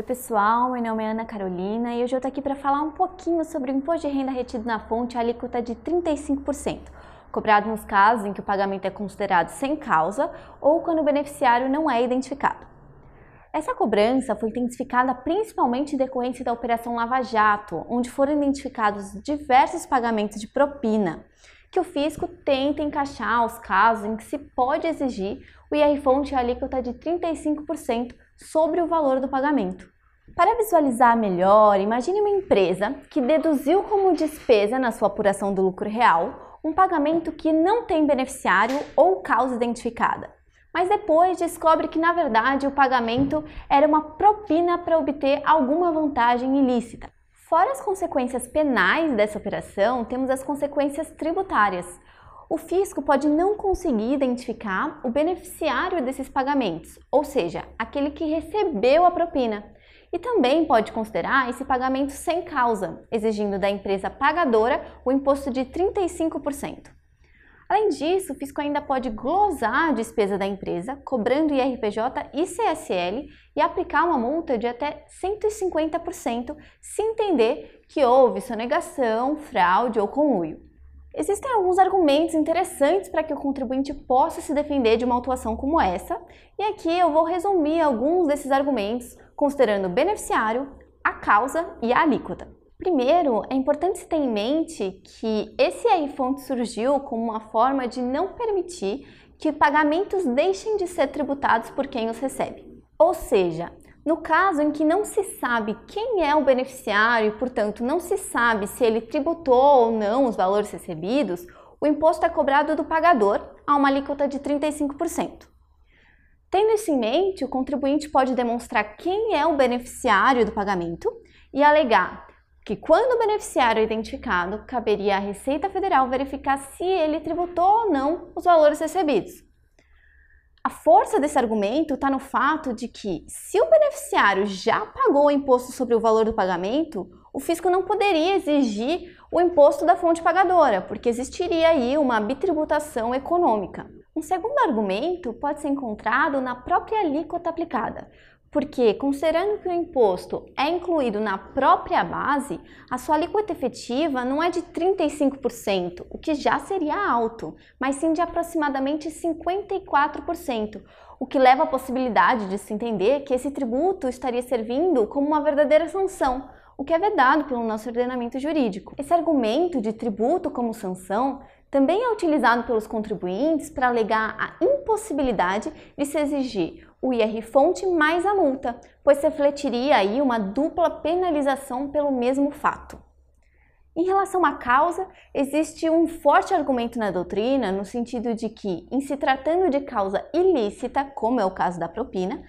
pessoal, meu nome é Ana Carolina e hoje eu tô aqui para falar um pouquinho sobre o imposto de renda retido na fonte, alíquota de 35%, cobrado nos casos em que o pagamento é considerado sem causa ou quando o beneficiário não é identificado. Essa cobrança foi intensificada principalmente em decorrência da Operação Lava Jato, onde foram identificados diversos pagamentos de propina, que o fisco tenta encaixar os casos em que se pode exigir o IR-fonte alíquota de 35% sobre o valor do pagamento. Para visualizar melhor, imagine uma empresa que deduziu como despesa na sua apuração do lucro real um pagamento que não tem beneficiário ou causa identificada, mas depois descobre que na verdade o pagamento era uma propina para obter alguma vantagem ilícita. Fora as consequências penais dessa operação, temos as consequências tributárias, o fisco pode não conseguir identificar o beneficiário desses pagamentos, ou seja, aquele que recebeu a propina. E também pode considerar esse pagamento sem causa, exigindo da empresa pagadora o imposto de 35%. Além disso, o fisco ainda pode glosar a despesa da empresa, cobrando IRPJ e CSL e aplicar uma multa de até 150% se entender que houve sonegação, fraude ou conluio. Existem alguns argumentos interessantes para que o contribuinte possa se defender de uma autuação como essa, e aqui eu vou resumir alguns desses argumentos, considerando o beneficiário, a causa e a alíquota. Primeiro, é importante se ter em mente que esse AI-fonte surgiu como uma forma de não permitir que pagamentos deixem de ser tributados por quem os recebe. Ou seja, no caso em que não se sabe quem é o beneficiário e, portanto, não se sabe se ele tributou ou não os valores recebidos, o imposto é cobrado do pagador a uma alíquota de 35%. Tendo isso em mente, o contribuinte pode demonstrar quem é o beneficiário do pagamento e alegar que, quando o beneficiário é identificado, caberia à Receita Federal verificar se ele tributou ou não os valores recebidos. A força desse argumento está no fato de que, se o beneficiário já pagou o imposto sobre o valor do pagamento, o fisco não poderia exigir o imposto da fonte pagadora, porque existiria aí uma bitributação econômica. Um segundo argumento pode ser encontrado na própria alíquota aplicada, porque, considerando que o imposto é incluído na própria base, a sua alíquota efetiva não é de 35%, o que já seria alto, mas sim de aproximadamente 54%, o que leva à possibilidade de se entender que esse tributo estaria servindo como uma verdadeira sanção, o que é vedado pelo nosso ordenamento jurídico. Esse argumento de tributo como sanção também é utilizado pelos contribuintes para alegar a impossibilidade de se exigir o IR-fonte mais a multa, pois refletiria aí uma dupla penalização pelo mesmo fato. Em relação à causa, existe um forte argumento na doutrina no sentido de que, em se tratando de causa ilícita, como é o caso da propina,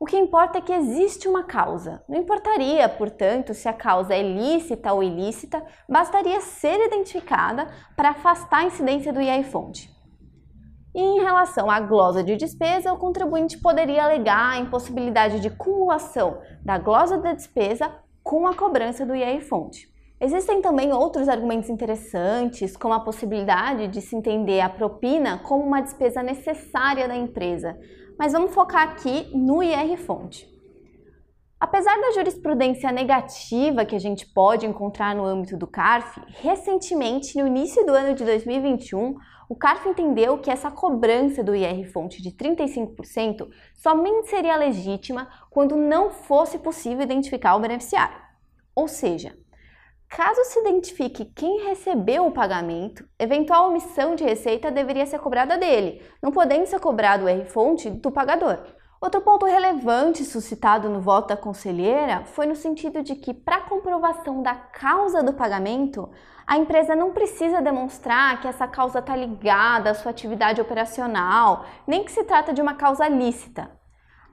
o que importa é que existe uma causa. Não importaria, portanto, se a causa é lícita ou ilícita, bastaria ser identificada para afastar a incidência do IAI-fonte. E em relação à glosa de despesa, o contribuinte poderia alegar a impossibilidade de cumulação da glosa da despesa com a cobrança do IAI-fonte. Existem também outros argumentos interessantes, como a possibilidade de se entender a propina como uma despesa necessária da empresa, mas vamos focar aqui no IR-fonte. Apesar da jurisprudência negativa que a gente pode encontrar no âmbito do CARF, recentemente, no início do ano de 2021, o CARF entendeu que essa cobrança do IR-fonte de 35% somente seria legítima quando não fosse possível identificar o beneficiário. Ou seja, Caso se identifique quem recebeu o pagamento, eventual omissão de receita deveria ser cobrada dele, não podendo ser cobrado o R-fonte do pagador. Outro ponto relevante suscitado no voto da conselheira foi no sentido de que, para comprovação da causa do pagamento, a empresa não precisa demonstrar que essa causa está ligada à sua atividade operacional, nem que se trata de uma causa lícita.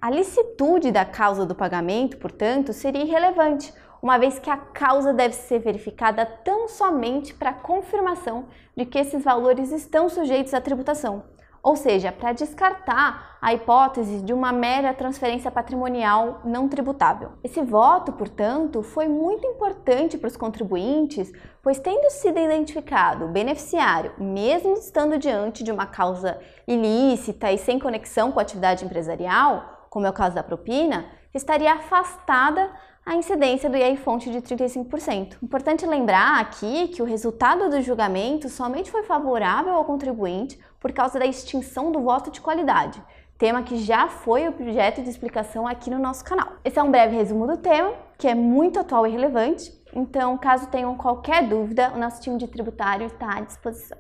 A licitude da causa do pagamento, portanto, seria irrelevante, uma vez que a causa deve ser verificada tão somente para confirmação de que esses valores estão sujeitos à tributação, ou seja, para descartar a hipótese de uma mera transferência patrimonial não tributável. Esse voto, portanto, foi muito importante para os contribuintes, pois tendo sido identificado o beneficiário, mesmo estando diante de uma causa ilícita e sem conexão com a atividade empresarial, como é o caso da propina, estaria afastada a incidência do IAI-fonte de 35%. Importante lembrar aqui que o resultado do julgamento somente foi favorável ao contribuinte por causa da extinção do voto de qualidade, tema que já foi objeto de explicação aqui no nosso canal. Esse é um breve resumo do tema, que é muito atual e relevante, então caso tenham qualquer dúvida, o nosso time de tributário está à disposição.